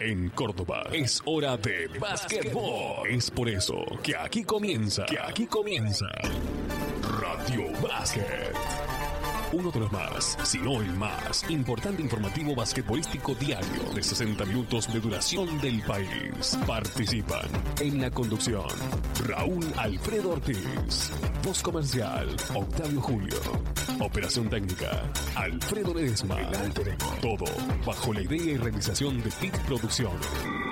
En Córdoba es hora de básquetbol. Es por eso que aquí comienza, que aquí comienza Radio Básquet. Uno de los más, si no el más, importante informativo basquetbolístico diario de 60 minutos de duración del país. Participan en la conducción Raúl Alfredo Ortiz, voz comercial Octavio Julio, operación técnica Alfredo Ledesma. Todo bajo la idea y realización de TIC Producciones.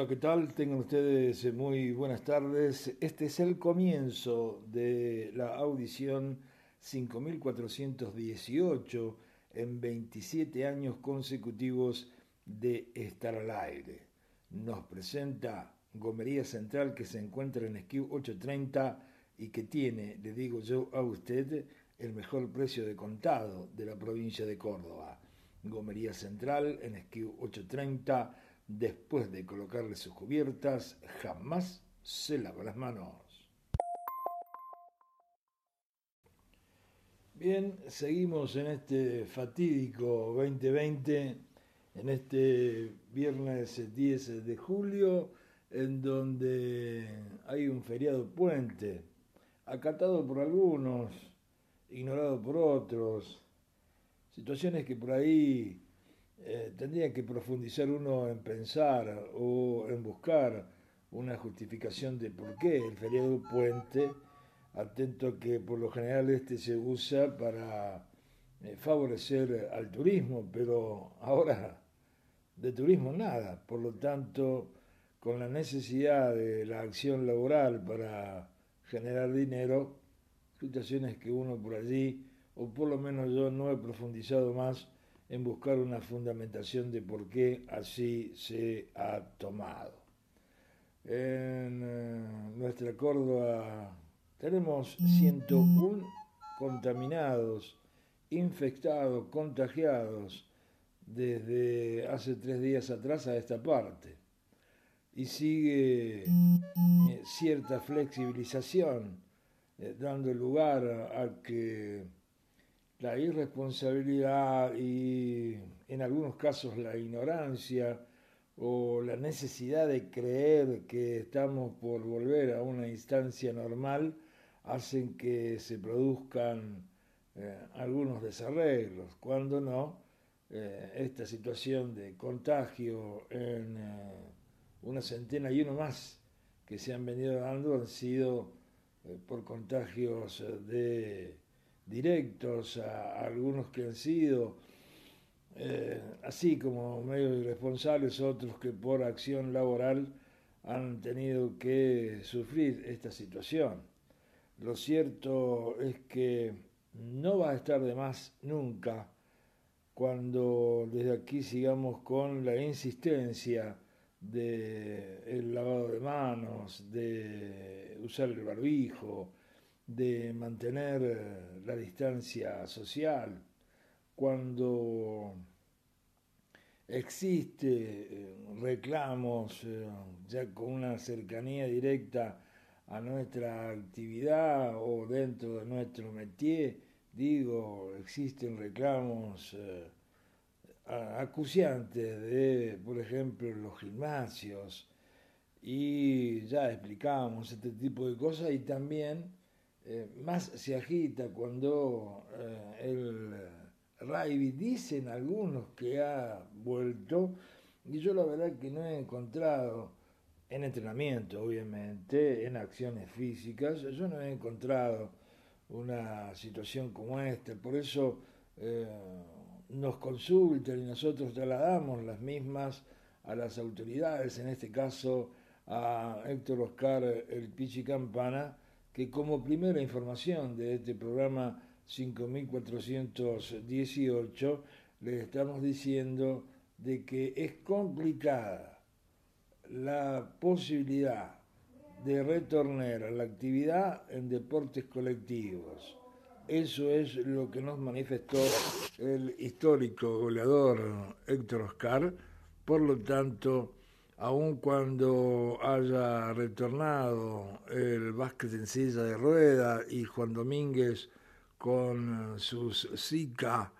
Hola, ¿qué tal? Tengan ustedes eh, muy buenas tardes. Este es el comienzo de la audición 5418 en 27 años consecutivos de estar al aire. Nos presenta Gomería Central que se encuentra en SKU 830 y que tiene, le digo yo a usted, el mejor precio de contado de la provincia de Córdoba. Gomería Central en SKU 830 después de colocarle sus cubiertas, jamás se lava las manos. Bien, seguimos en este fatídico 2020, en este viernes 10 de julio, en donde hay un feriado puente, acatado por algunos, ignorado por otros, situaciones que por ahí eh, tendría que profundizar uno en pensar o en buscar una justificación de por qué el feriado puente, atento que por lo general este se usa para eh, favorecer al turismo, pero ahora de turismo nada, por lo tanto con la necesidad de la acción laboral para generar dinero, situaciones que uno por allí, o por lo menos yo no he profundizado más, en buscar una fundamentación de por qué así se ha tomado. En eh, nuestra Córdoba tenemos 101 contaminados, infectados, contagiados desde hace tres días atrás a esta parte. Y sigue eh, cierta flexibilización, eh, dando lugar a que la irresponsabilidad y en algunos casos la ignorancia o la necesidad de creer que estamos por volver a una instancia normal hacen que se produzcan eh, algunos desarreglos. Cuando no, eh, esta situación de contagio en eh, una centena y uno más que se han venido dando han sido por contagios de directos a, algunos que han sido, eh, así como medios irresponsables, otros que por acción laboral han tenido que sufrir esta situación. Lo cierto es que no va a estar de más nunca cuando desde aquí sigamos con la insistencia de el lavado de manos, de usar el barbijo, de mantener eh, la distancia social, cuando existe eh, reclamos eh, ya con una cercanía directa a nuestra actividad o dentro de nuestro métier, digo, existen reclamos acuciantes de, por ejemplo, los gimnasios, y ya explicamos este tipo de cosas y también eh, más se agita cuando eh, el Raibi dicen algunos que ha vuelto y yo la verdad que no he encontrado en entrenamiento obviamente en acciones físicas yo no he encontrado una situación como esta. Por eso eh, nos consultan y nosotros trasladamos las mismas a las autoridades en este caso a Héctor Oscar el Pichi Campana que como primera información de este programa 5418 le estamos diciendo de que es complicada la posibilidad de retornar a la actividad en deportes colectivos. Eso es lo que nos manifestó el histórico goleador Héctor Oscar. Por lo tanto, aun cuando haya retornado el básquet en silla de rueda y Juan Domínguez con sus Zika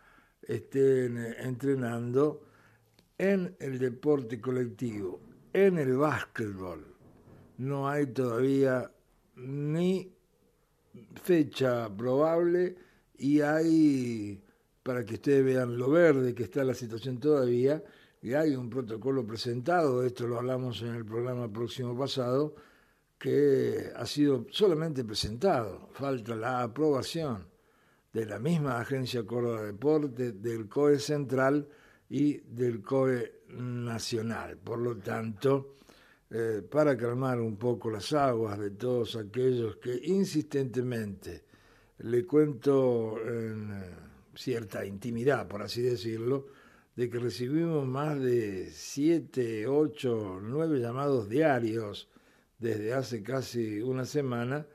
estén entrenando en el deporte colectivo, en el básquetbol. No hay todavía ni fecha probable y hay, para que ustedes vean lo verde que está la situación todavía, y hay un protocolo presentado, esto lo hablamos en el programa próximo pasado, que ha sido solamente presentado, falta la aprobación de la misma Agencia Córdoba de Deporte, del COE Central y del COE Nacional. Por lo tanto, eh, para calmar un poco las aguas de todos aquellos que insistentemente, le cuento en cierta intimidad, por así decirlo, de que recibimos más de siete, ocho, nueve llamados diarios desde hace casi una semana,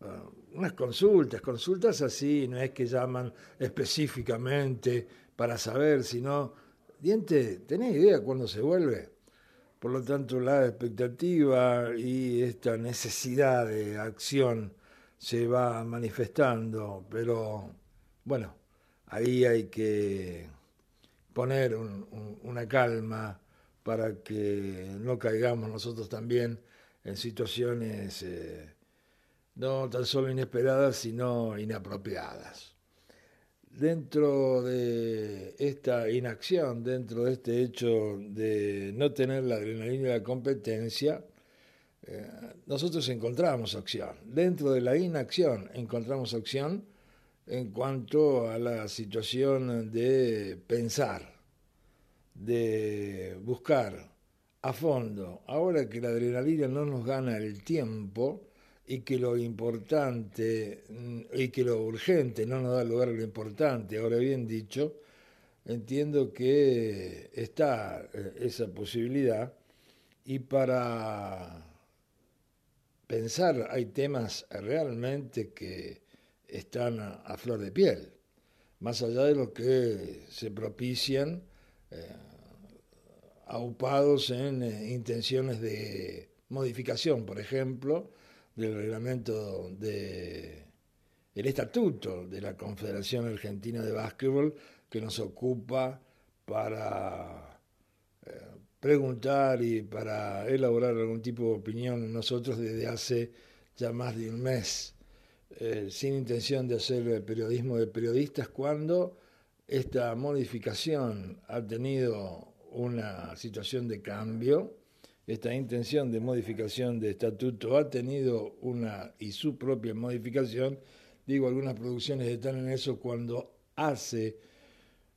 ah, unas consultas, consultas así, no es que llaman específicamente para saber, sino, diente, ¿tenés idea cuándo se vuelve? Por lo tanto, la expectativa y esta necesidad de acción se va manifestando, pero bueno, ahí hay que poner una calma para que no caigamos nosotros también en situaciones eh, no tan solo inesperadas, sino inapropiadas. Dentro de esta inacción, dentro de este hecho de no tener la adrenalina de la competencia, eh, nosotros encontramos acción. Dentro de la inacción encontramos acción en cuanto a la situación de pensar, de buscar a fondo, ahora que la adrenalina no nos gana el tiempo y que lo importante mm, y que lo urgente no nos da lugar a lo importante, ahora bien dicho, entiendo que está eh, esa posibilidad. Y para pensar hay temas realmente que están a, flor de piel, más allá de lo que se propician. Eh, aupados en eh, intenciones de modificación, por ejemplo, del reglamento de el estatuto de la Confederación Argentina de Básquetbol que nos ocupa para eh, preguntar y para elaborar algún tipo de opinión nosotros desde hace ya más de un mes, eh, sin intención de hacer periodismo de periodistas, cuando esta modificación ha tenido una situación de cambio. Esta intención de modificación de estatuto ha tenido una y su propia modificación. Digo, algunas producciones están en eso cuando hace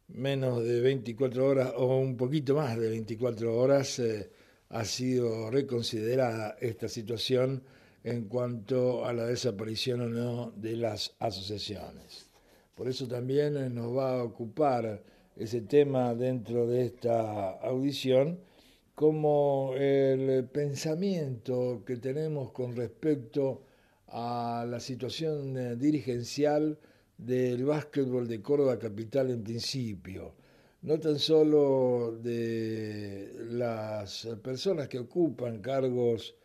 menos de 24 horas o un poquito más de 24 horas eh, ha sido reconsiderada esta situación en cuanto a la desaparición o no de las asociaciones. Por eso también eh, nos va a ocupar ese tema dentro de esta audición como el pensamiento que tenemos con respecto a la situación eh, dirigencial del básquetbol de Córdoba Capital en principio, no tan solo de las personas que ocupan cargos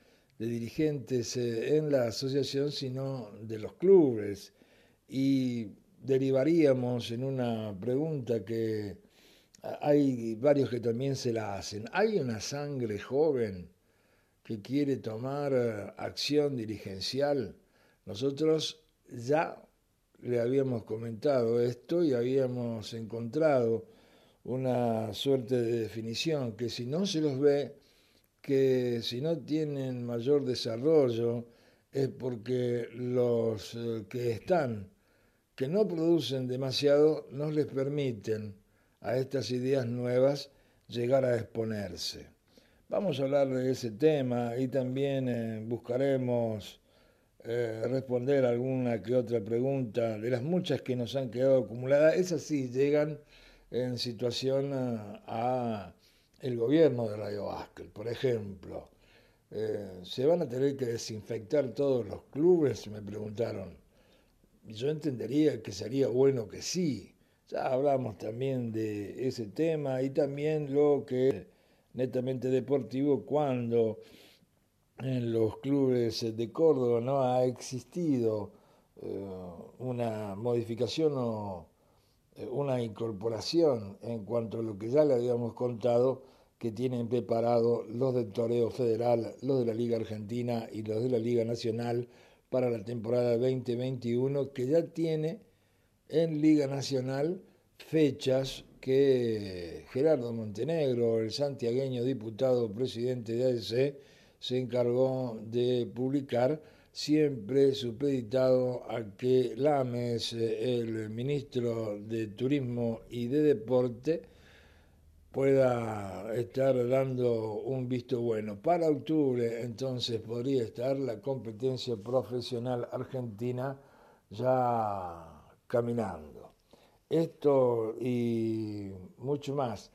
de dirigentes eh, en la asociación, sino de los clubes. Y derivaríamos en una pregunta que hay varios que también se la hacen. ¿Hay una sangre joven que quiere tomar eh, acción dirigencial? Nosotros ya le habíamos comentado esto y habíamos encontrado una suerte de definición que si no se los ve, que si no tienen mayor desarrollo, es porque los eh, que están que no producen demasiado nos les permiten a estas ideas nuevas llegar a exponerse. Vamos a hablar de ese tema y también eh, buscaremos eh, responder alguna que otra pregunta de las muchas que nos han quedado acumuladas. Esas sí llegan en situación a, el gobierno de Radio Basket. Por ejemplo, eh, ¿se van a tener que desinfectar todos los clubes? Me preguntaron yo entendería que sería bueno que sí. Ya hablamos también de ese tema y también lo que netamente deportivo cuando en los clubes de Córdoba no ha existido eh, una modificación o eh, una incorporación en cuanto a lo que ya le habíamos contado que tienen preparado los del Toreo Federal, los de la Liga Argentina y los de la Liga Nacional para la temporada 2021, que ya tiene en Liga Nacional fechas que Gerardo Montenegro, el santiagueño diputado presidente de ADC, se encargó de publicar, siempre supeditado a que Lames, el ministro de Turismo y de Deporte, pueda estar dando un visto bueno. Para octubre entonces podría estar la competencia profesional argentina ya caminando. Esto y mucho más.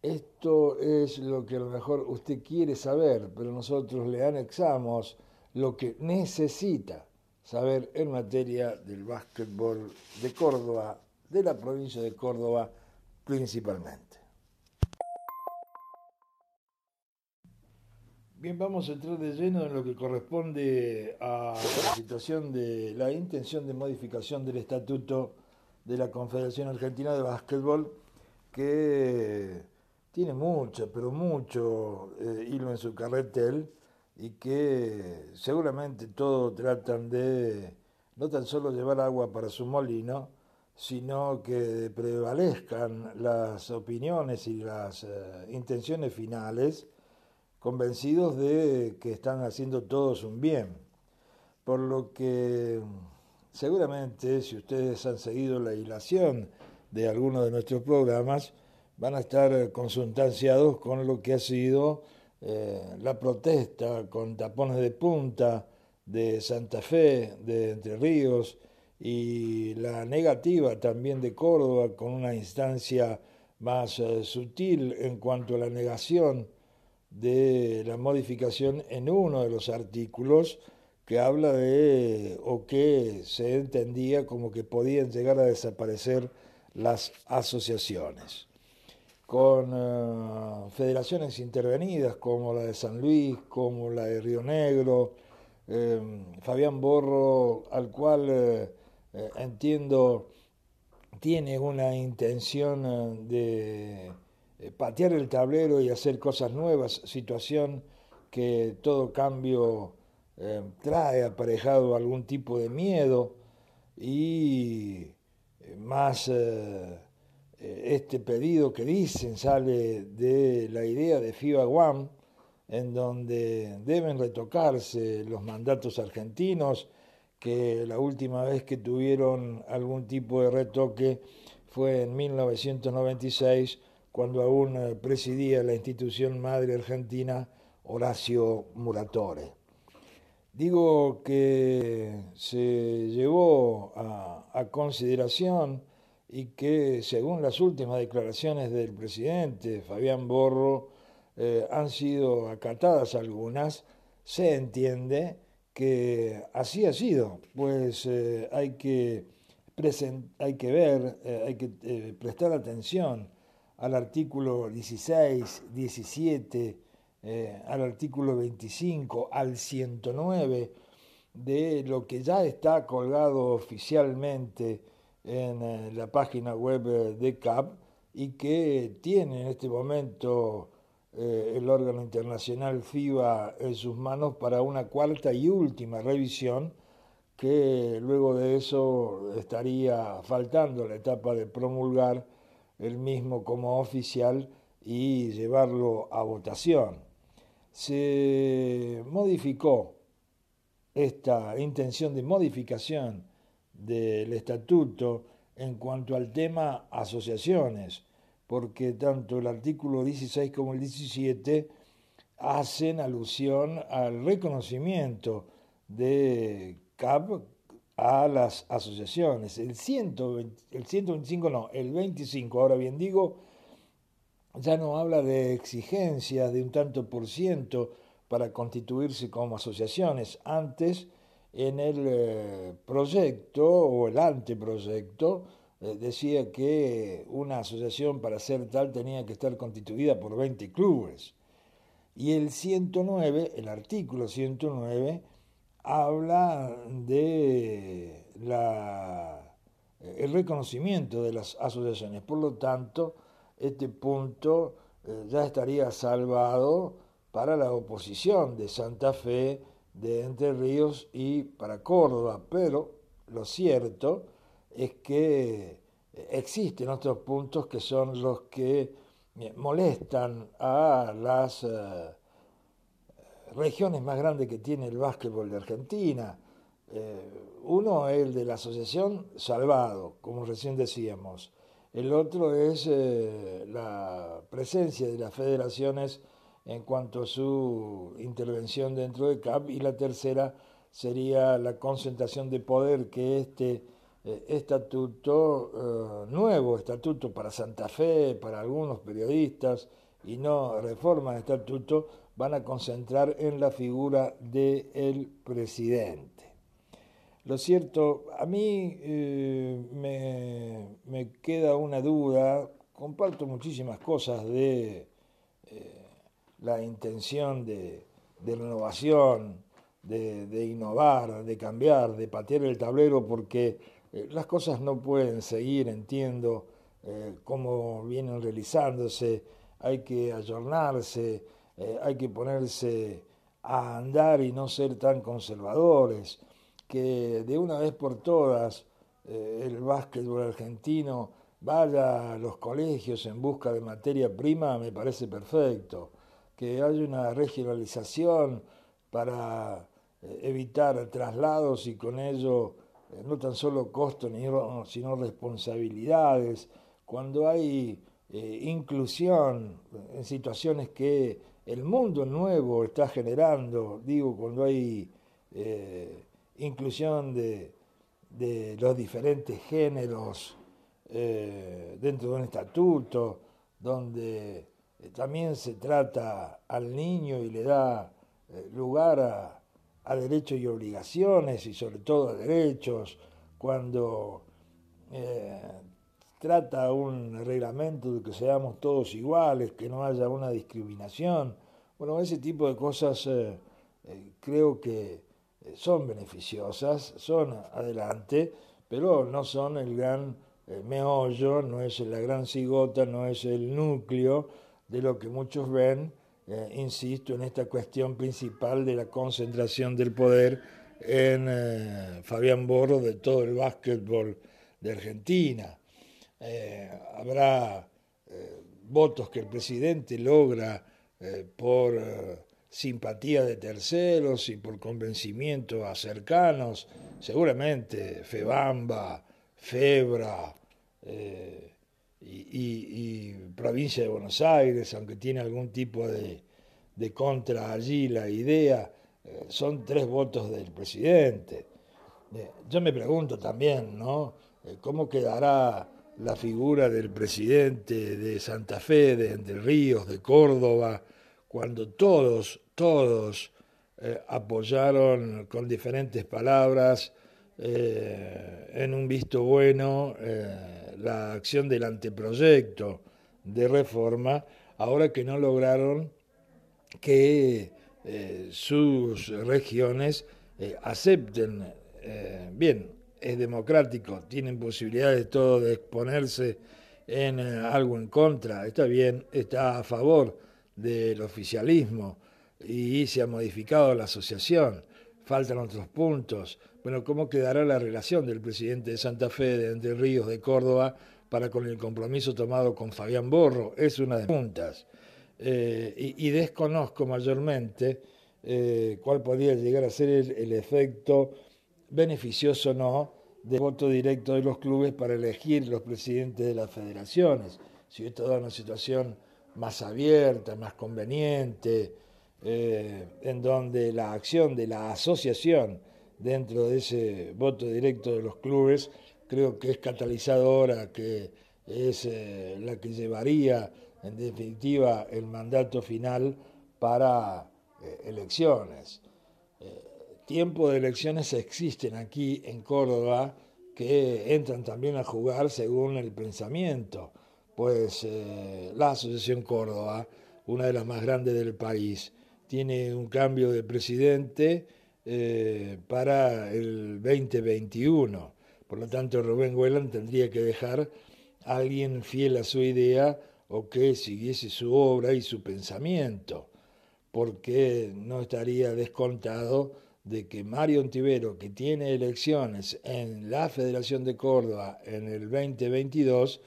Esto es lo que a lo mejor usted quiere saber, pero nosotros le anexamos lo que necesita saber en materia del básquetbol de Córdoba, de la provincia de Córdoba principalmente. Bien, vamos a entrar de lleno en lo que corresponde a la situación de la intención de modificación del estatuto de la Confederación Argentina de Básquetbol, que tiene mucho, pero mucho eh, hilo en su carretel y que seguramente todos tratan de no tan solo llevar agua para su molino, sino que prevalezcan las opiniones y las eh, intenciones finales convencidos de que están haciendo todos un bien. Por lo que seguramente si ustedes han seguido la hilación de algunos de nuestros programas, van a estar consustanciados con lo que ha sido eh, la protesta con tapones de punta de Santa Fe, de Entre Ríos, y la negativa también de Córdoba con una instancia más eh, sutil en cuanto a la negación de la modificación en uno de los artículos que habla de o que se entendía como que podían llegar a desaparecer las asociaciones. Con eh, federaciones intervenidas como la de San Luis, como la de Río Negro, eh, Fabián Borro, al cual eh, entiendo tiene una intención de patear el tablero y hacer cosas nuevas, situación que todo cambio eh, trae aparejado algún tipo de miedo y eh, más este pedido que dicen sale de la idea de FIBA One, en donde deben retocarse los mandatos argentinos, que la última vez que tuvieron algún tipo de retoque fue en 1996 cuando aún eh, presidía la institución madre argentina Horacio Muratore. Digo que se llevó a, consideración y que según las últimas declaraciones del presidente Fabián Borro eh, han sido acatadas algunas, se entiende que así ha sido, pues eh, hay, que hay que ver, hay que prestar atención al artículo 16, 17, eh, al artículo 25, al 109 de lo que ya está colgado oficialmente en eh, la página web de CAP y que tiene en este momento eh, el órgano internacional FIBA en sus manos para una cuarta y última revisión que luego de eso estaría faltando la etapa de promulgar el mismo como oficial y llevarlo a votación. Se modificó esta intención de modificación del estatuto en cuanto al tema asociaciones, porque tanto el artículo 16 como el 17 hacen alusión al reconocimiento de CAP a las asociaciones. El, 120, el 125 no, el 25, ahora bien digo, ya no habla de exigencias de un tanto por ciento para constituirse como asociaciones. Antes, en el eh, proyecto o el anteproyecto, eh, decía que una asociación para ser tal tenía que estar constituida por 20 clubes. Y el 109, el artículo 109, habla de el reconocimiento de las asociaciones. Por lo tanto, este punto ya estaría salvado para la oposición de Santa Fe, de Entre Ríos y para Córdoba, pero lo cierto es que existen otros puntos que son los que eh, molestan a las eh, regiones más grandes que tiene el básquetbol de Argentina. Eh, uno es el de la asociación Salvado, como recién decíamos. El otro es la presencia de las federaciones en cuanto a su intervención dentro de CAP y la tercera sería la concentración de poder que este eh, estatuto, eh, nuevo estatuto para Santa Fe, para algunos periodistas, y no reforma de estatuto, van a concentrar en la figura del presidente. Lo cierto, a mí eh, me, queda una duda, comparto muchísimas cosas de la intención de, renovación, de, innovar, de cambiar, de patear el tablero, porque eh, las cosas no pueden seguir, entiendo, eh, cómo vienen realizándose, hay que ayornarse, eh, hay que ponerse a andar y no ser tan conservadores, que de una vez por todas el básquetbol argentino vaya a los colegios en busca de materia prima, me parece perfecto. Que haya una regionalización para eh, evitar traslados y con ello eh, no tan solo costos sino responsabilidades, cuando hay eh, inclusión en situaciones que el mundo nuevo está generando, digo, cuando hay inclusión de, los diferentes géneros dentro de un estatuto, donde eh, también se trata al niño y le da eh, lugar a, derechos y obligaciones y sobre todo a derechos cuando eh, trata un reglamento de que seamos todos iguales, que no haya una discriminación. Bueno, ese tipo de cosas creo que son beneficiosas, son adelante, pero no son el gran meollo, no es la gran cigota, no es el núcleo de lo que muchos ven, eh, insisto, en esta cuestión principal de la concentración del poder en eh, Fabián Borro de todo el básquetbol de Argentina. Eh, habrá votos que el presidente logra por simpatía de terceros y por convencimiento a cercanos, seguramente Febamba, Febra, y, provincia de Buenos Aires, aunque tiene algún tipo de, contra allí la idea, eh, son tres votos del presidente. Eh, yo me pregunto también, ¿no? Eh, ¿Cómo quedará la figura del presidente de Santa Fe, de Entre Ríos, de Córdoba, cuando todos, todos apoyaron con diferentes palabras en un visto bueno la acción del anteproyecto de reforma, ahora que no lograron que eh, sus regiones eh, acepten, eh, bien, es democrático, tienen posibilidades todo de exponerse en algo en contra, está bien, está a favor del oficialismo y se ha modificado la asociación, faltan otros puntos, bueno, ¿cómo quedará la relación del presidente de Santa Fe, de Entre Ríos, de Córdoba, para con el compromiso tomado con Fabián Borro? Es una de las puntas. Eh, y, desconozco mayormente eh, cuál podría llegar a ser el, efecto beneficioso o no del voto directo de los clubes para elegir los presidentes de las federaciones. Si esto da una situación más abierta, más conveniente, eh, en donde la acción de la asociación dentro de ese voto directo de los clubes, creo que es catalizadora, que es eh, la que llevaría en definitiva el mandato final para eh, elecciones. Tiempo de elecciones existen aquí en Córdoba que entran también a jugar según el pensamiento, pues la Asociación Córdoba, una de las más grandes del país, tiene un cambio de presidente, eh, para el 2021. Por lo tanto, Rubén Whelan tendría que dejar a alguien fiel a su idea o que siguiese su obra y su pensamiento, porque no estaría descontado de que Mario Ontivero, que tiene elecciones en la Federación de Córdoba en el 2022,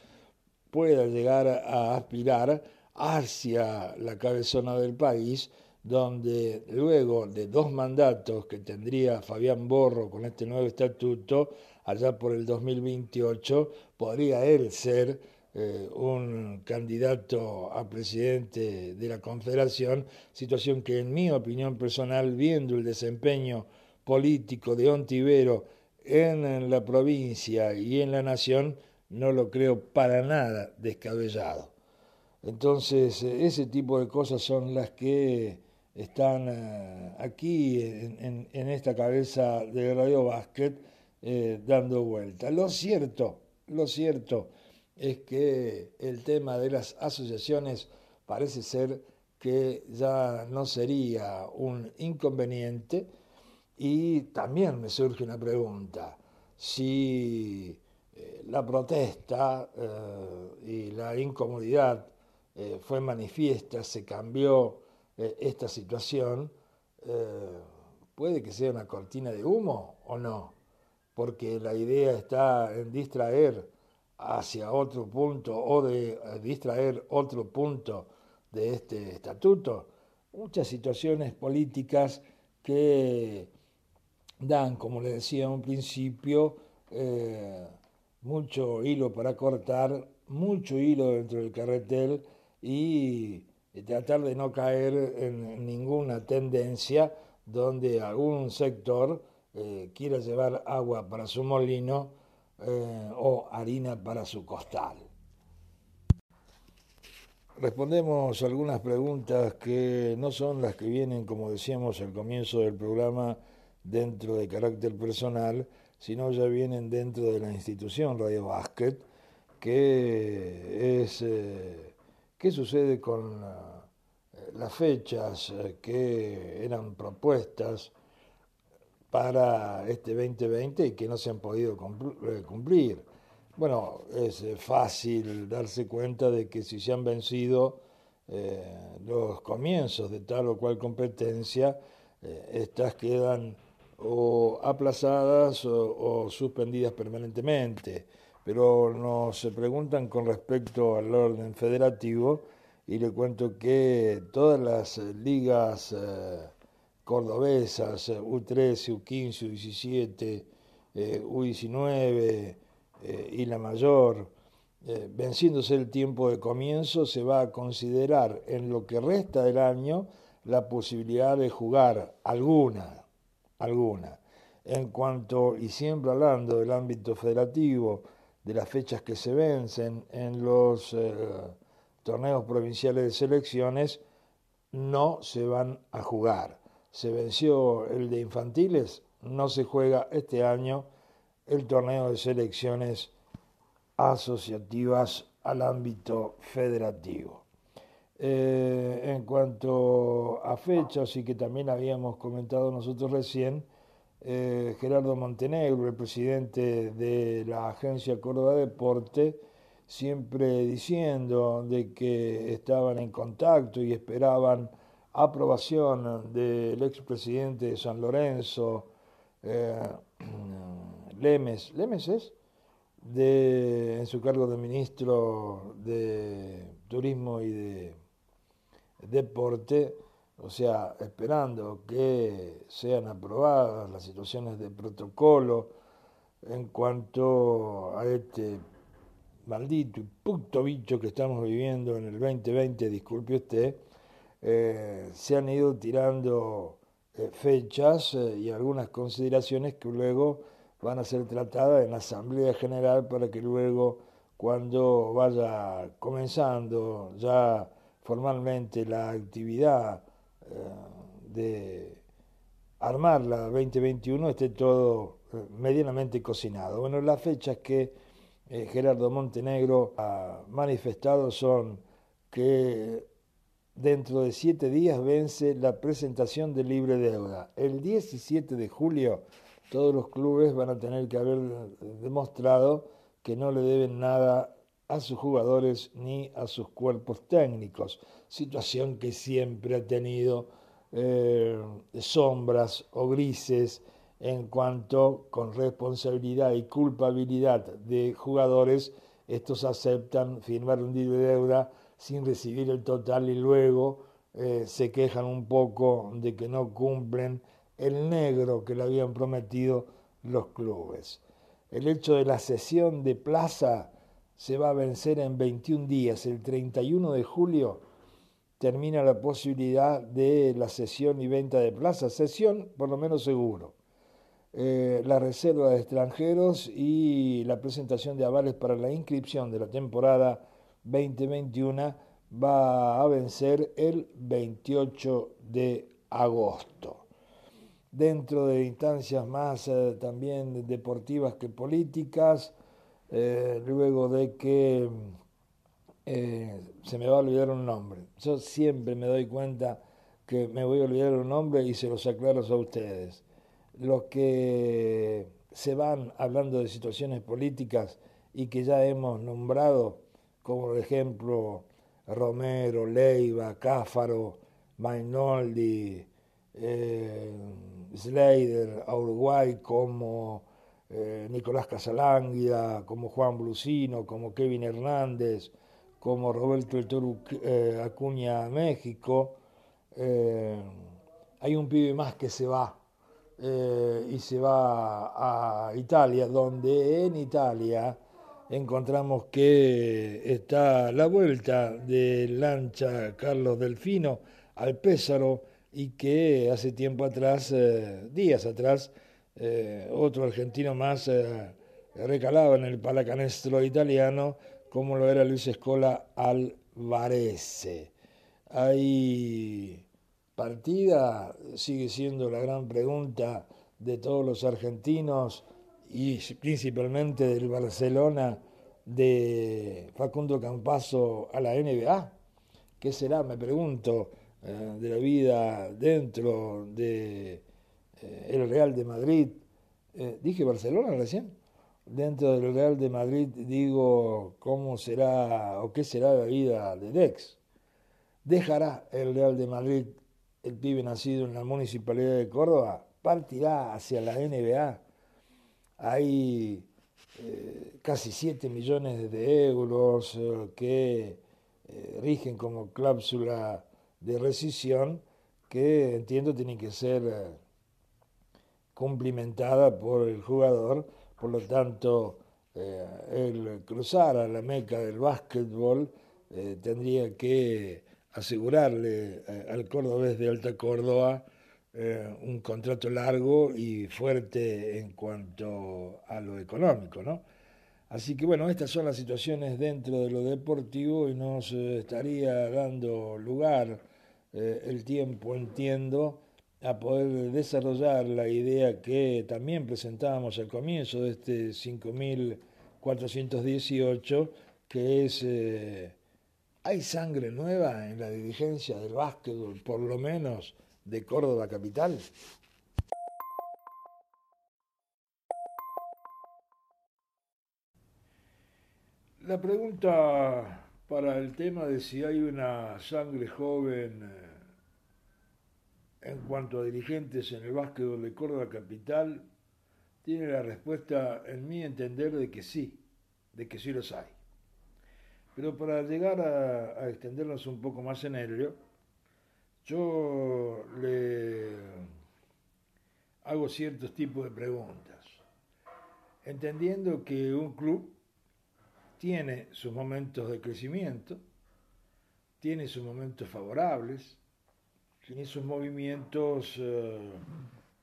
pueda llegar a aspirar hacia la cabezona del país, donde luego de dos mandatos que tendría Fabián Borro con este nuevo estatuto, allá por el 2028, podría él ser eh, un candidato a presidente de la Confederación, situación que en mi opinión personal, viendo el desempeño político de Ontivero en la provincia y en la nación, no lo creo para nada descabellado. Entonces, eh, ese tipo de cosas son las que están eh, aquí en, esta cabeza de Radio Basket dando vuelta. Lo cierto, lo cierto es que el tema de las asociaciones parece ser que ya no sería un inconveniente. Y también me surge una pregunta, si eh, la protesta eh, y la incomodidad eh, fue manifiesta, se cambió esta situación, puede que sea una cortina de humo o no, porque la idea está en distraer hacia otro punto o de eh, distraer otro punto de este estatuto, muchas situaciones políticas que dan, como le decía en un principio, eh, mucho hilo para cortar, mucho hilo dentro del carretel y tratar de no caer en ninguna tendencia donde algún sector eh, quiera llevar agua para su molino eh, o harina para su costal. Respondemos algunas preguntas que no son las que vienen, como decíamos al comienzo del programa, dentro de carácter personal, sino ya vienen dentro de la institución Radio Basket, que es eh, qué sucede con eh, las fechas que eran propuestas para este 2020 y que no se han podido eh, cumplir. Bueno, es eh, fácil darse cuenta de que si se han vencido eh, los comienzos de tal o cual competencia, estas quedan o aplazadas o, suspendidas permanentemente. Pero nos preguntan con respecto al orden federativo y le cuento que todas las ligas cordobesas, U13, U15, U17, U19 y la mayor, eh, venciéndose el tiempo de comienzo, se va a considerar en lo que resta del año la posibilidad de jugar alguna, alguna. En cuanto, y siempre hablando del ámbito federativo, de las fechas que se vencen en los eh, torneos provinciales de selecciones, no se van a jugar se venció el de infantiles, no se juega este año el torneo de selecciones asociativas al ámbito federativo. Eh, en cuanto a fechas, y que también habíamos comentado nosotros recién, eh, Gerardo Montenegro, el presidente de la agencia Córdoba Deporte, siempre diciendo de que estaban en contacto y esperaban aprobación del expresidente de San Lorenzo, eh, Lemes, ¿Lemes es? En su cargo de ministro de Turismo y de Deporte, o sea, esperando que sean aprobadas las situaciones de protocolo en cuanto a este maldito y puto bicho que estamos viviendo en el 2020, disculpe usted, eh, se han ido tirando eh, fechas eh, y algunas consideraciones que luego van a ser tratadas en la Asamblea General para que luego, cuando vaya comenzando ya formalmente la actividad de armar la 2021, esté todo medianamente cocinado. Bueno, las fechas que Gerardo Montenegro ha manifestado son que dentro de siete días vence la presentación del libre deuda. El 17 de julio todos los clubes van a tener que haber demostrado que no le deben nada a sus jugadores ni a sus cuerpos técnicos, situación que siempre ha tenido eh, sombras o grises en cuanto con responsabilidad y culpabilidad de jugadores, estos aceptan firmar un de deuda sin recibir el total y luego eh, se quejan un poco de que no cumplen el negro que le habían prometido los clubes. El hecho de la sesión de plaza se va a vencer en 21 días. El 31 de julio termina la posibilidad de la sesión y venta de plaza. Sesión, por lo menos seguro. Eh, la reserva de extranjeros y la presentación de avales para la inscripción de la temporada 2021 va a vencer el 28 de agosto dentro de instancias más eh, también deportivas que políticas, eh, luego de que eh, se me va a olvidar un nombre. Yo siempre me doy cuenta que me voy a olvidar un nombre y se los aclaro a ustedes. Los que se van hablando de situaciones políticas y que ya hemos nombrado, como por ejemplo Romero, Leiva, Cáfaro, Mainoldi, eh, Slater a Uruguay, como eh, Nicolás Casalánguida, como Juan Blusino, como Kevin Hernández, como Roberto El Toro eh, Acuña México. Hay un pibe más que se va y se va a Italia, donde en Italia encontramos que está la vuelta de lancha Carlos Delfino al Pésaro y que hace tiempo atrás, eh, días atrás, eh, otro argentino más eh, recalaba en el palacanestro italiano, como lo era Luis Escola Alvarese. Hay partida, sigue siendo la gran pregunta de todos los argentinos y principalmente del Barcelona de Facundo Campaso a la NBA. ¿Qué será? Me pregunto eh, de la vida dentro de eh, el Real de Madrid. Eh, dije Barcelona recién. Dentro del Real de Madrid digo cómo será o qué será la vida de Dex. Dejará el Real de Madrid, el pibe nacido en la municipalidad de Córdoba, partirá hacia la NBA. Hay casi 7 millones de euros que rigen como cláusula de rescisión que entiendo tiene que ser eh, cumplimentada por el jugador, por lo tanto eh, el cruzar a la meca del básquetbol eh, tendría que asegurarle al cordobés de Alta Córdoba un contrato largo y fuerte en cuanto a lo económico, ¿no? Así que bueno, estas son las situaciones dentro de lo deportivo y nos estaría dando lugar eh, el tiempo, entiendo, a poder desarrollar la idea que también presentábamos al comienzo de este 5418, que es, eh, ¿hay sangre nueva en la dirigencia del básquetbol, por lo menos de Córdoba Capital? La pregunta para el tema de si hay una sangre joven eh, en cuanto a dirigentes en el básquetbol de Córdoba Capital, tiene la respuesta, en mi entender, de que sí, de que sí los hay. Pero para llegar a, extendernos un poco más en ello, yo le hago ciertos tipos de preguntas, entendiendo que un club tiene sus momentos de crecimiento, tiene sus momentos favorables, tiene sus movimientos eh,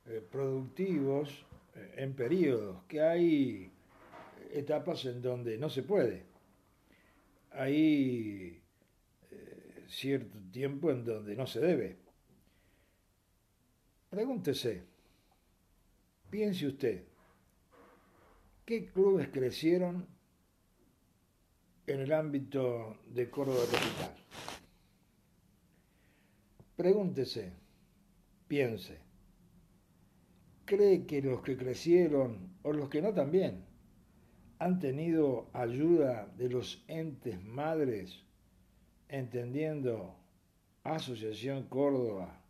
eh, productivos eh, en periodos, que hay etapas en donde no se puede. Hay cierto tiempo en donde no se debe. Pregúntese, piense usted, ¿qué clubes crecieron en el ámbito de Córdoba Capital. Pregúntese, piense, cree que los que crecieron, o los que no también, han tenido ayuda de los entes madres, entendiendo Asociación Córdoba,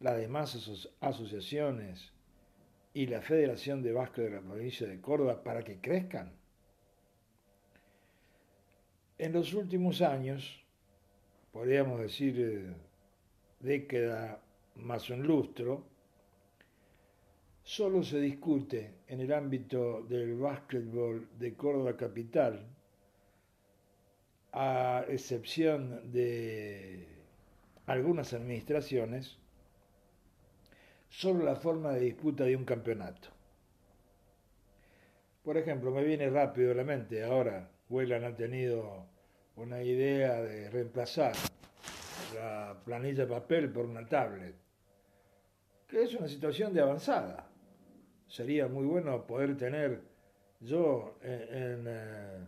las demás asociaciones y la Federación de Vasco de la provincia de Córdoba para que crezcan? En los últimos años, podríamos decir eh, década más un lustro, solo se discute en el ámbito del básquetbol de Córdoba Capital, a excepción de algunas administraciones, solo la forma de disputa de un campeonato. Por ejemplo, me viene rápido a la mente, ahora Huelan ha tenido una idea de reemplazar la planilla de papel por una tablet, que es una situación de avanzada sería muy bueno poder tener yo en, eh,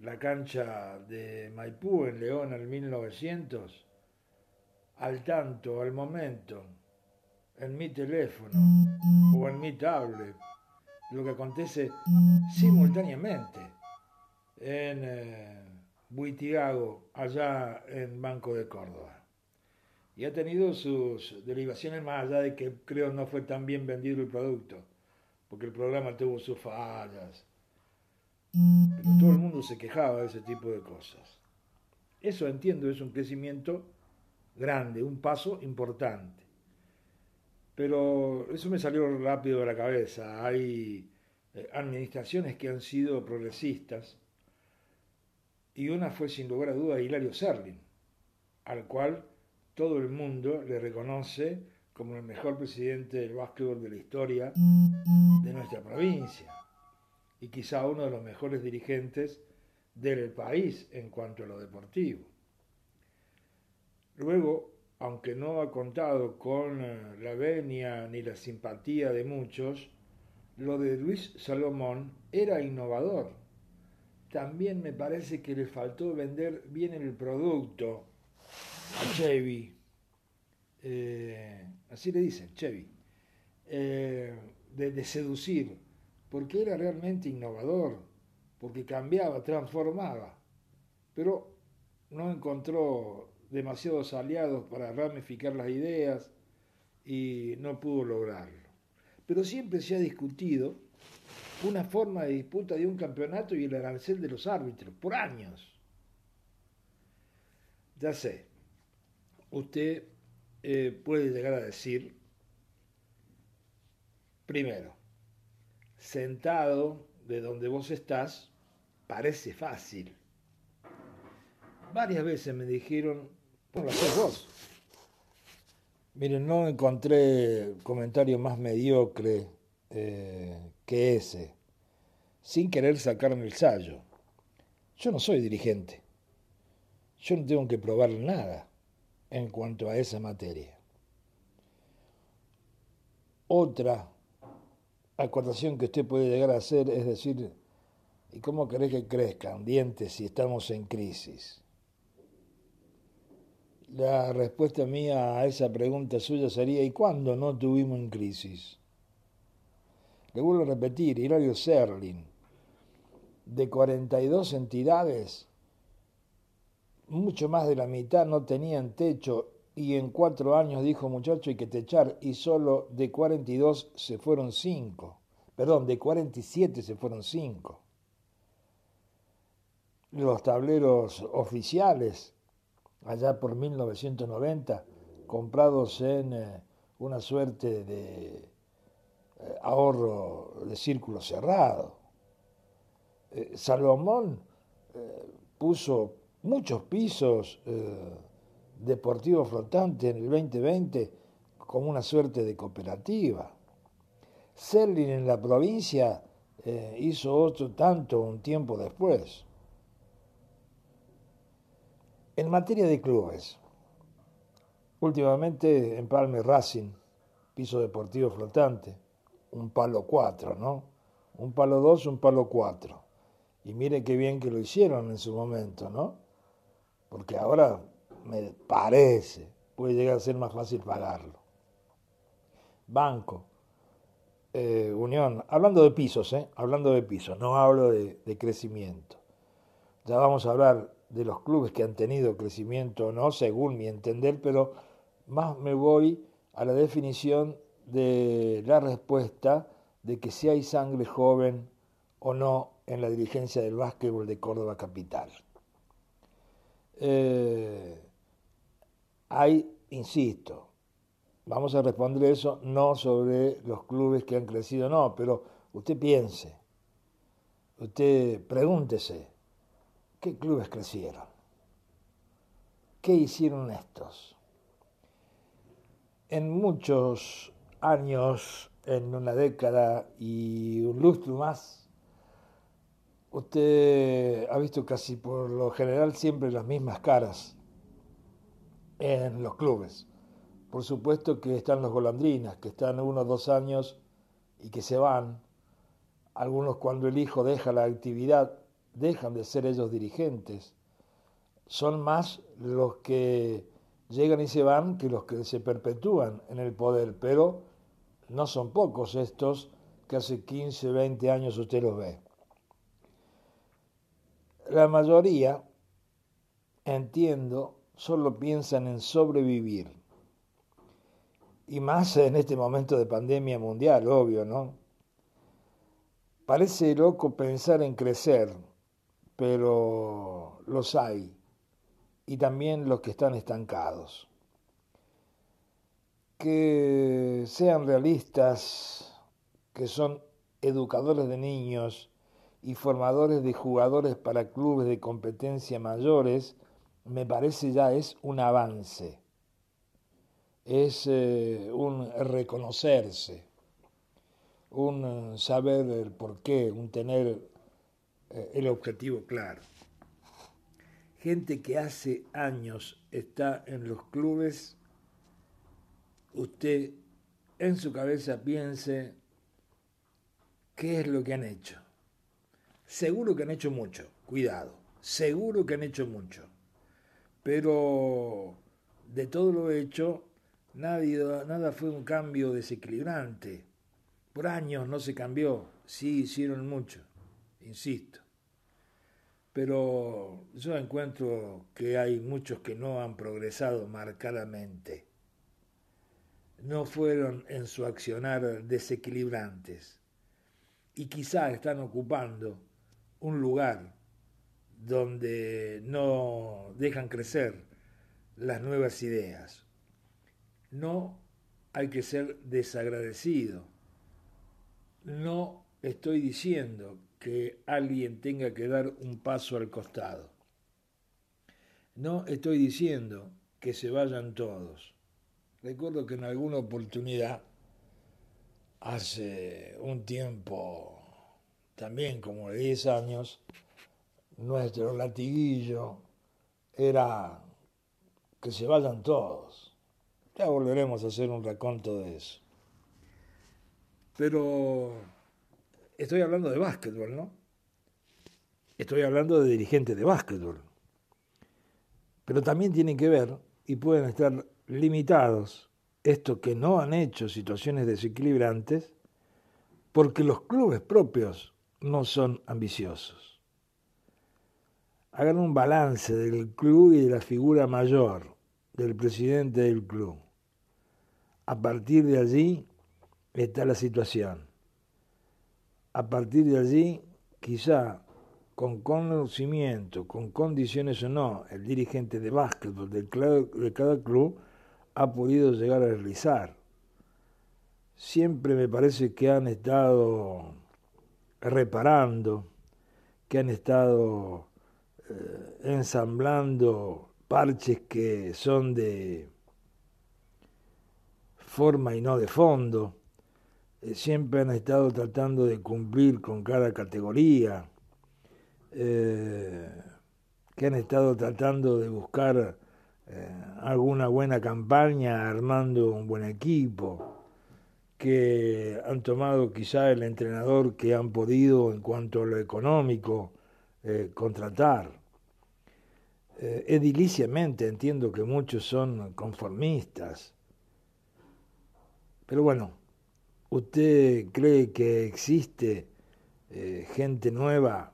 la cancha de Maipú, en León, en 1900, al tanto, al momento, en mi teléfono o en mi tablet, lo que acontece simultáneamente en eh, Buitiago, allá en Banco de Córdoba. Y ha tenido sus derivaciones más allá de que creo no fue tan bien vendido el producto porque el programa tuvo sus fallas. Pero todo el mundo se quejaba de ese tipo de cosas. Eso entiendo, es un crecimiento grande, un paso importante. Pero eso me salió rápido de la cabeza. Hay eh, administraciones que han sido progresistas y una fue sin lugar a duda Hilario Serlin, al cual todo el mundo le reconoce como el mejor presidente del básquetbol de la historia de nuestra provincia y quizá uno de los mejores dirigentes del país en cuanto a lo deportivo. Luego, aunque no ha contado con eh, la venia ni la simpatía de muchos, lo de Luis Salomón era innovador. También me parece que le faltó vender bien el producto a Chevy. Eh, así le dicen, Chevy, eh, de, seducir, porque era realmente innovador, porque cambiaba, transformaba, pero no encontró demasiados aliados para ramificar las ideas y no pudo lograrlo. Pero siempre se ha discutido una forma de disputa de un campeonato y el arancel de los árbitros, por años. Ya sé, usted eh, puede llegar a decir, primero, sentado de donde vos estás, parece fácil. Varias veces me dijeron, ¿cómo lo haces vos? Miren, no encontré comentario más mediocre eh, que ese, sin querer sacarme el sallo. Yo no soy dirigente. Yo no tengo que probar nada en cuanto a esa materia. Otra acordación que usted puede llegar a hacer es decir, ¿y cómo querés que crezcan dientes si estamos en crisis? La respuesta mía a esa pregunta suya sería, ¿y cuándo no tuvimos en crisis? Le vuelvo a repetir, Hilario Serling, de 42 entidades, mucho más de la mitad no tenían techo y en cuatro años dijo muchacho hay que techar y solo de 42 se fueron cinco. Perdón, de 47 se fueron cinco. Los tableros oficiales, allá por 1990, comprados en eh, una suerte de eh, ahorro de círculo cerrado. Eh, Salomón puso muchos pisos deportivos flotantes en el 2020 como una suerte de cooperativa. Serling en la provincia eh, hizo otro tanto un tiempo después. En materia de clubes, últimamente en Palme Racing, piso deportivo flotante, un palo 4, ¿no? Un palo 2, un palo 4. Y mire qué bien que lo hicieron en su momento, ¿no? porque ahora me parece, puede llegar a ser más fácil pagarlo. Banco, eh, Unión, hablando de pisos, ¿eh? hablando de pisos, no hablo de, de crecimiento. Ya vamos a hablar de los clubes que han tenido crecimiento o no, según mi entender, pero más me voy a la definición de la respuesta de que si hay sangre joven o no en la dirigencia del básquetbol de Córdoba Capital. Eh, hay, insisto, vamos a responder eso no sobre los clubes que han crecido, no, pero usted piense, usted pregúntese, ¿qué clubes crecieron? ¿Qué hicieron estos? En muchos años, en una década y un lustro más, usted ha visto casi por lo general siempre las mismas caras en los clubes. Por supuesto que están los golandrinas, que están uno o dos años y que se van. Algunos cuando el hijo deja la actividad dejan de ser ellos dirigentes. Son más los que llegan y se van que los que se perpetúan en el poder, pero no son pocos estos que hace 15, 20 años usted los ve. La mayoría, entiendo, solo piensan en sobrevivir. Y más en este momento de pandemia mundial, obvio, ¿no? Parece loco pensar en crecer, pero los hay, y también los que están estancados. Que sean realistas, que son educadores de niños y formadores de jugadores para clubes de competencia mayores, me parece ya es un avance, es eh, un reconocerse, un saber el por qué, un tener eh, el objetivo claro. Gente que hace años está en los clubes, usted en su cabeza piense qué es lo que han hecho. Seguro que han hecho mucho, cuidado, seguro que han hecho mucho. Pero de todo lo hecho, nada fue un cambio desequilibrante. Por años no se cambió, sí hicieron mucho insisto. Pero yo encuentro que hay muchos que no han progresado marcadamente. No fueron en su accionar desequilibrantes y quizá están ocupando un lugar donde no dejan crecer las nuevas ideas. No hay que ser desagradecido. No estoy diciendo que alguien tenga que dar un paso al costado. No estoy diciendo que se vayan todos. Recuerdo que en alguna oportunidad, hace un tiempo, también como de 10 años, nuestro latiguillo era que se vayan todos. Ya volveremos a hacer un raconto de eso. Pero Estoy hablando de básquetbol, ¿no? Estoy hablando de dirigentes de básquetbol. Pero también tienen que ver y pueden estar limitados estos que no han hecho situaciones desequilibrantes porque los clubes propios no son ambiciosos. Hagan un balance del club y de la figura mayor del presidente del club. A partir de allí está la situación a partir de allí, quizá con conocimiento, con condiciones o no, el dirigente de básquetbol de cada club ha podido llegar a realizar. Siempre me parece que han estado reparando, que han estado ensamblando parches que son de forma y no de fondo. Eh, siempre han estado tratando de cumplir con cada categoría, eh, que han estado tratando de buscar eh, alguna buena campaña armando un buen equipo, que han tomado quizá el entrenador que han podido en cuanto a lo económico contratar. ediliciamente entiendo que muchos son conformistas, pero bueno, ¿Usted cree que existe eh, gente nueva?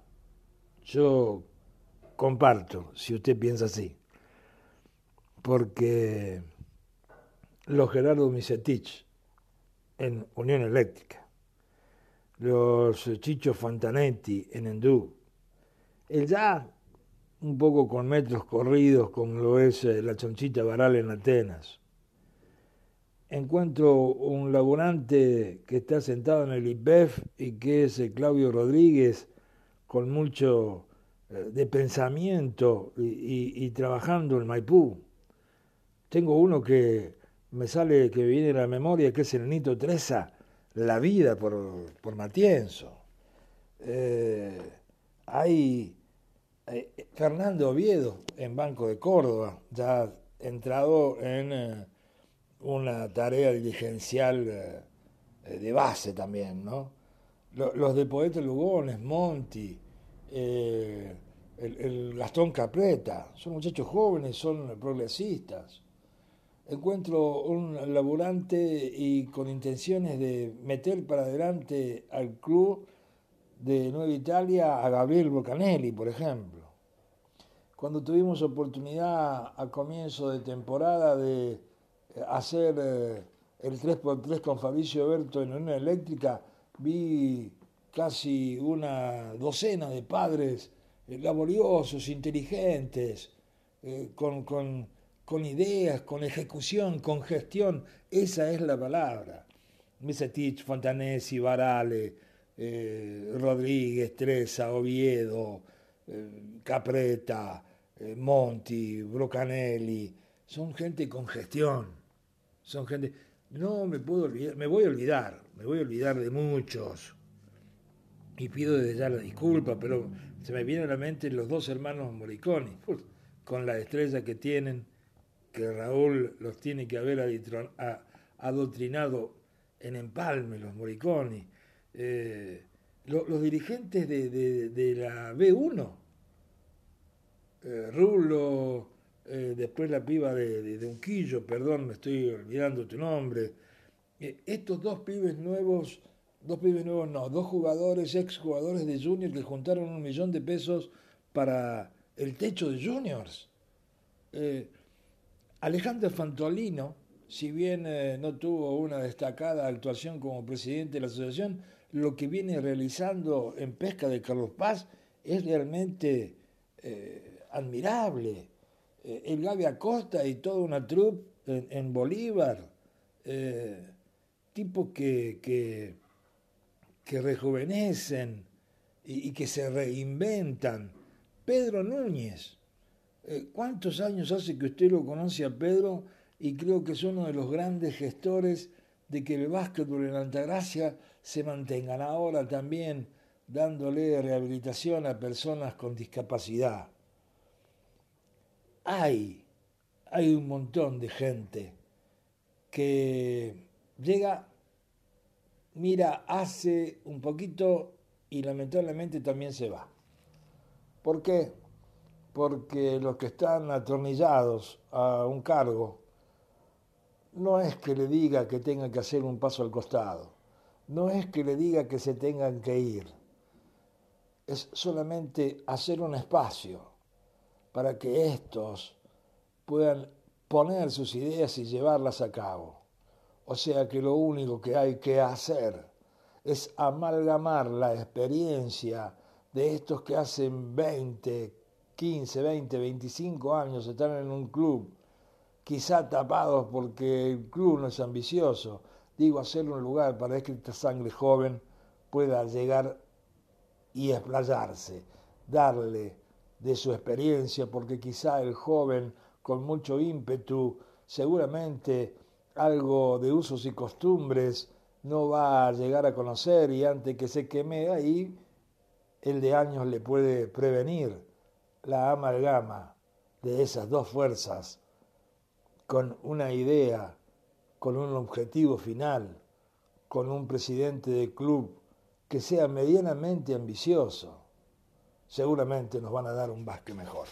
Yo comparto, si usted piensa así, porque los Gerardo Misetich en Unión Eléctrica, los Chicho Fontanetti en Endú, el ya un poco con metros corridos, como lo es eh, la Chonchita Baral en Atenas. Encuentro un laborante que está sentado en el IPEF y que es eh, Claudio Rodríguez, con mucho eh, de pensamiento y, trabajando en Maipú. Tengo uno que me sale, que viene a la memoria, que es el Nito Treza, La vida por, por Matienzo. hay eh, Fernando Oviedo en Banco de Córdoba, ya entrado en eh, una tarea diligencial eh, de base también, ¿no? Los de Poeta Lugones, Monti, Gastón Capreta, son muchachos jóvenes, son progresistas. Encuentro un laburante y con intenciones de meter para adelante al club de Nueva Italia a Gabriel Bocanelli, por ejemplo cuando tuvimos oportunidad a comienzo de temporada de eh, hacer eh, el 3x3 con Fabricio Berto en una eléctrica, vi casi una docena de padres eh, laboriosos, inteligentes, con, con, ideas, con ejecución, con gestión. Esa es la palabra. Misetich, Fontanesi, Varale, Rodríguez, Treza, Oviedo, Capreta, eh, Monti, Brocanelli, son gente con gestión, son gente... No me puedo olvidar, me voy a olvidar, me voy a olvidar de muchos. Y pido desde ya la disculpa, pero se me vienen a la mente los dos hermanos Moriconi, con la estrella que tienen, que Raúl los tiene que haber adoctrinado en empalme, los Moriconi. Eh, los dirigentes de la B1, eh, Rulo, eh, después la piba de, Unquillo, perdón, me estoy olvidando tu nombre. Eh, estos dos pibes nuevos, dos pibes nuevos no, dos jugadores, ex jugadores de Junior que juntaron un millón de pesos para el techo de Juniors. Alejandro Fantolino, si bien no tuvo una destacada actuación como presidente de la asociación, lo que viene realizando en pesca de Carlos Paz es realmente admirable. Eh, el Gaby Acosta y toda una troupe en, Bolívar, eh, tipos que, que, rejuvenecen y, que se reinventan. Pedro Núñez, eh, ¿cuántos años hace que usted lo conoce a Pedro? Y creo que es uno de los grandes gestores de que el básquetbol en Altagracia se mantengan ahora también dándole rehabilitación a personas con discapacidad hay, hay un montón de gente que llega, mira, hace un poquito y lamentablemente también se va. ¿Por qué? Porque los que están atornillados a un cargo no es que le diga que tengan que hacer un paso al costado, no es que le diga que se tengan que ir, es solamente hacer un espacio para que estos puedan poner sus ideas y llevarlas a cabo. O sea que lo único que hay que hacer es amalgamar la experiencia de estos que hacen 20, 15, 20, 25 años están en un club, quizá tapados porque el club no es ambicioso. Digo, hacer un lugar para que esta sangre joven pueda llegar y explayarse, darle de su experiencia, porque quizá el joven con mucho ímpetu, seguramente algo de usos y costumbres no va a llegar a conocer y antes que se queme ahí, el de años le puede prevenir la amalgama de esas dos fuerzas con una idea, con un objetivo final, con un presidente de club que sea medianamente ambicioso seguramente nos van a dar un básquet mejor.